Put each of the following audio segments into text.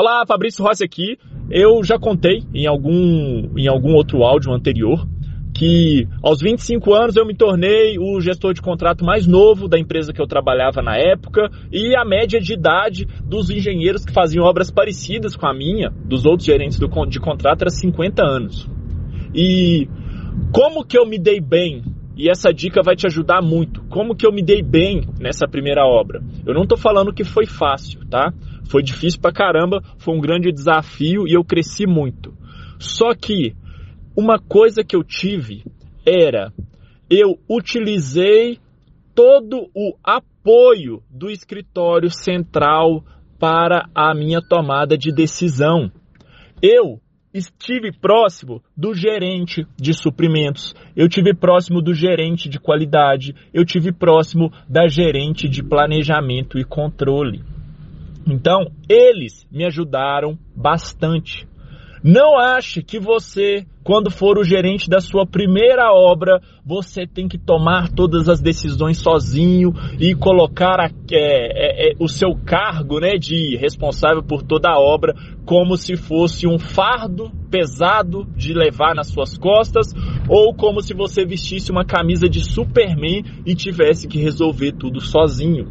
Olá, Fabrício Rossi aqui. Eu já contei em algum, em algum outro áudio anterior que aos 25 anos eu me tornei o gestor de contrato mais novo da empresa que eu trabalhava na época e a média de idade dos engenheiros que faziam obras parecidas com a minha, dos outros gerentes do, de contrato, era 50 anos. E como que eu me dei bem? E essa dica vai te ajudar muito. Como que eu me dei bem nessa primeira obra? Eu não estou falando que foi fácil, tá? Foi difícil pra caramba, foi um grande desafio e eu cresci muito. Só que uma coisa que eu tive era eu utilizei todo o apoio do escritório central para a minha tomada de decisão. Eu estive próximo do gerente de suprimentos, eu tive próximo do gerente de qualidade, eu tive próximo da gerente de planejamento e controle. Então, eles me ajudaram bastante. Não ache que você, quando for o gerente da sua primeira obra, você tem que tomar todas as decisões sozinho e colocar a, é, é, é, o seu cargo né, de responsável por toda a obra como se fosse um fardo pesado de levar nas suas costas ou como se você vestisse uma camisa de Superman e tivesse que resolver tudo sozinho.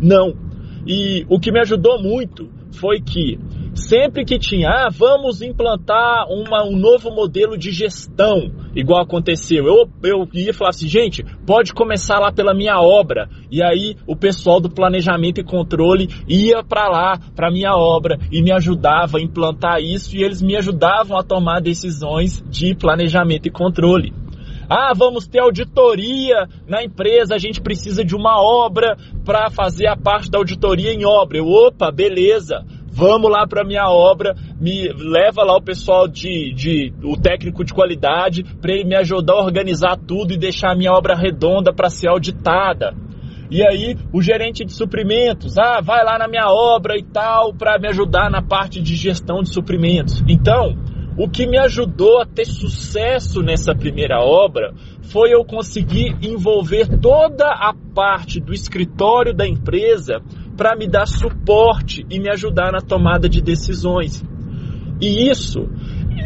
Não. E o que me ajudou muito foi que sempre que tinha, ah, vamos implantar uma, um novo modelo de gestão, igual aconteceu, eu, eu ia falar assim, gente, pode começar lá pela minha obra. E aí o pessoal do planejamento e controle ia para lá, para minha obra, e me ajudava a implantar isso, e eles me ajudavam a tomar decisões de planejamento e controle. Ah, vamos ter auditoria na empresa, a gente precisa de uma obra para fazer a parte da auditoria em obra. Eu, opa, beleza vamos lá para minha obra, me leva lá o pessoal de, de o técnico de qualidade para ele me ajudar a organizar tudo e deixar a minha obra redonda para ser auditada. E aí o gerente de suprimentos, ah, vai lá na minha obra e tal para me ajudar na parte de gestão de suprimentos. Então, o que me ajudou a ter sucesso nessa primeira obra foi eu conseguir envolver toda a parte do escritório da empresa para me dar suporte e me ajudar na tomada de decisões. E isso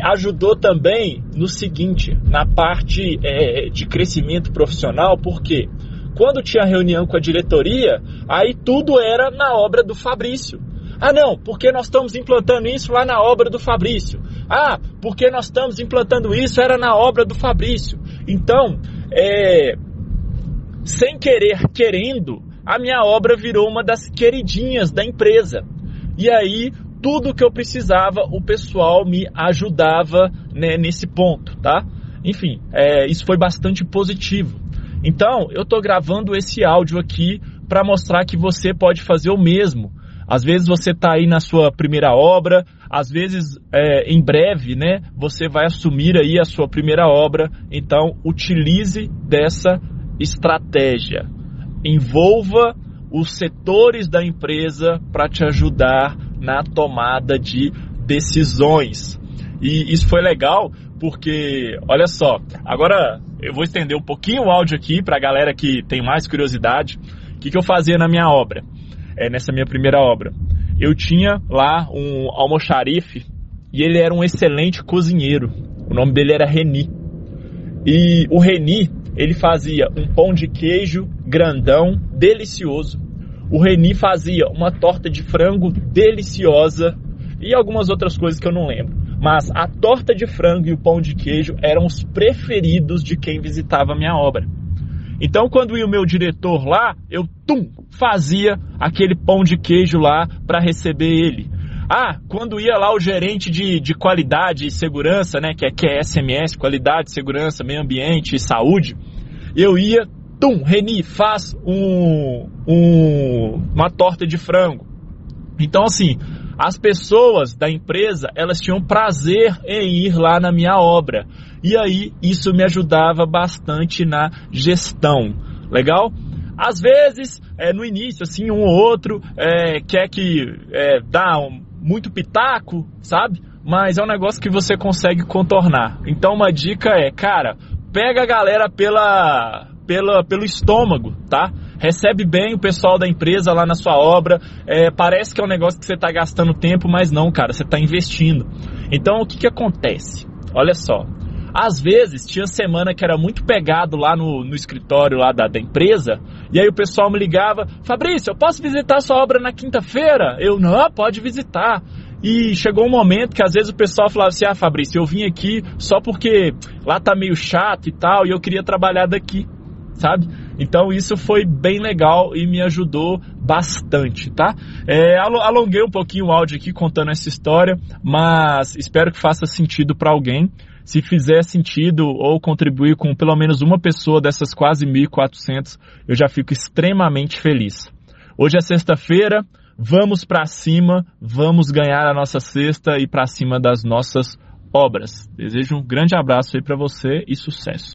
ajudou também no seguinte, na parte é, de crescimento profissional, porque quando tinha reunião com a diretoria, aí tudo era na obra do Fabrício. Ah, não, porque nós estamos implantando isso lá na obra do Fabrício. Ah, porque nós estamos implantando isso era na obra do Fabrício. Então, é, sem querer, querendo, a minha obra virou uma das queridinhas da empresa. E aí, tudo que eu precisava, o pessoal me ajudava né, nesse ponto, tá? Enfim, é, isso foi bastante positivo. Então, eu estou gravando esse áudio aqui para mostrar que você pode fazer o mesmo. Às vezes você está aí na sua primeira obra, às vezes é, em breve, né, você vai assumir aí a sua primeira obra. Então, utilize dessa estratégia envolva os setores da empresa para te ajudar na tomada de decisões. E isso foi legal porque, olha só, agora eu vou estender um pouquinho o áudio aqui para a galera que tem mais curiosidade. O que, que eu fazia na minha obra, é, nessa minha primeira obra? Eu tinha lá um almoxarife e ele era um excelente cozinheiro. O nome dele era Reni. E o Reni, ele fazia um pão de queijo grandão, delicioso. O Reni fazia uma torta de frango deliciosa e algumas outras coisas que eu não lembro. Mas a torta de frango e o pão de queijo eram os preferidos de quem visitava a minha obra. Então, quando ia o meu diretor lá, eu tum, fazia aquele pão de queijo lá para receber ele. Ah, quando ia lá o gerente de, de qualidade e segurança, né, que é, que é SMS, qualidade, segurança, meio ambiente e saúde, eu ia, tum, Reni, faz um, um, uma torta de frango. Então, assim, as pessoas da empresa, elas tinham prazer em ir lá na minha obra. E aí, isso me ajudava bastante na gestão. Legal? Às vezes, é, no início, assim, um ou outro é, quer que é, dá um, muito pitaco, sabe? Mas é um negócio que você consegue contornar. Então, uma dica é, cara, pega a galera pela, pela, pelo estômago, tá? Recebe bem o pessoal da empresa lá na sua obra, é, parece que é um negócio que você está gastando tempo, mas não, cara, você está investindo. Então o que, que acontece? Olha só, às vezes tinha semana que era muito pegado lá no, no escritório lá da, da, empresa, e aí o pessoal me ligava, Fabrício, eu posso visitar sua obra na quinta-feira? Eu, não, pode visitar. E chegou um momento que às vezes o pessoal falava assim, ah Fabrício, eu vim aqui só porque lá tá meio chato e tal, e eu queria trabalhar daqui, sabe? Então isso foi bem legal e me ajudou bastante, tá? É, alonguei um pouquinho o áudio aqui contando essa história, mas espero que faça sentido para alguém. Se fizer sentido ou contribuir com pelo menos uma pessoa dessas quase 1.400, eu já fico extremamente feliz. Hoje é sexta-feira, vamos para cima, vamos ganhar a nossa sexta e para cima das nossas obras. Desejo um grande abraço aí para você e sucesso.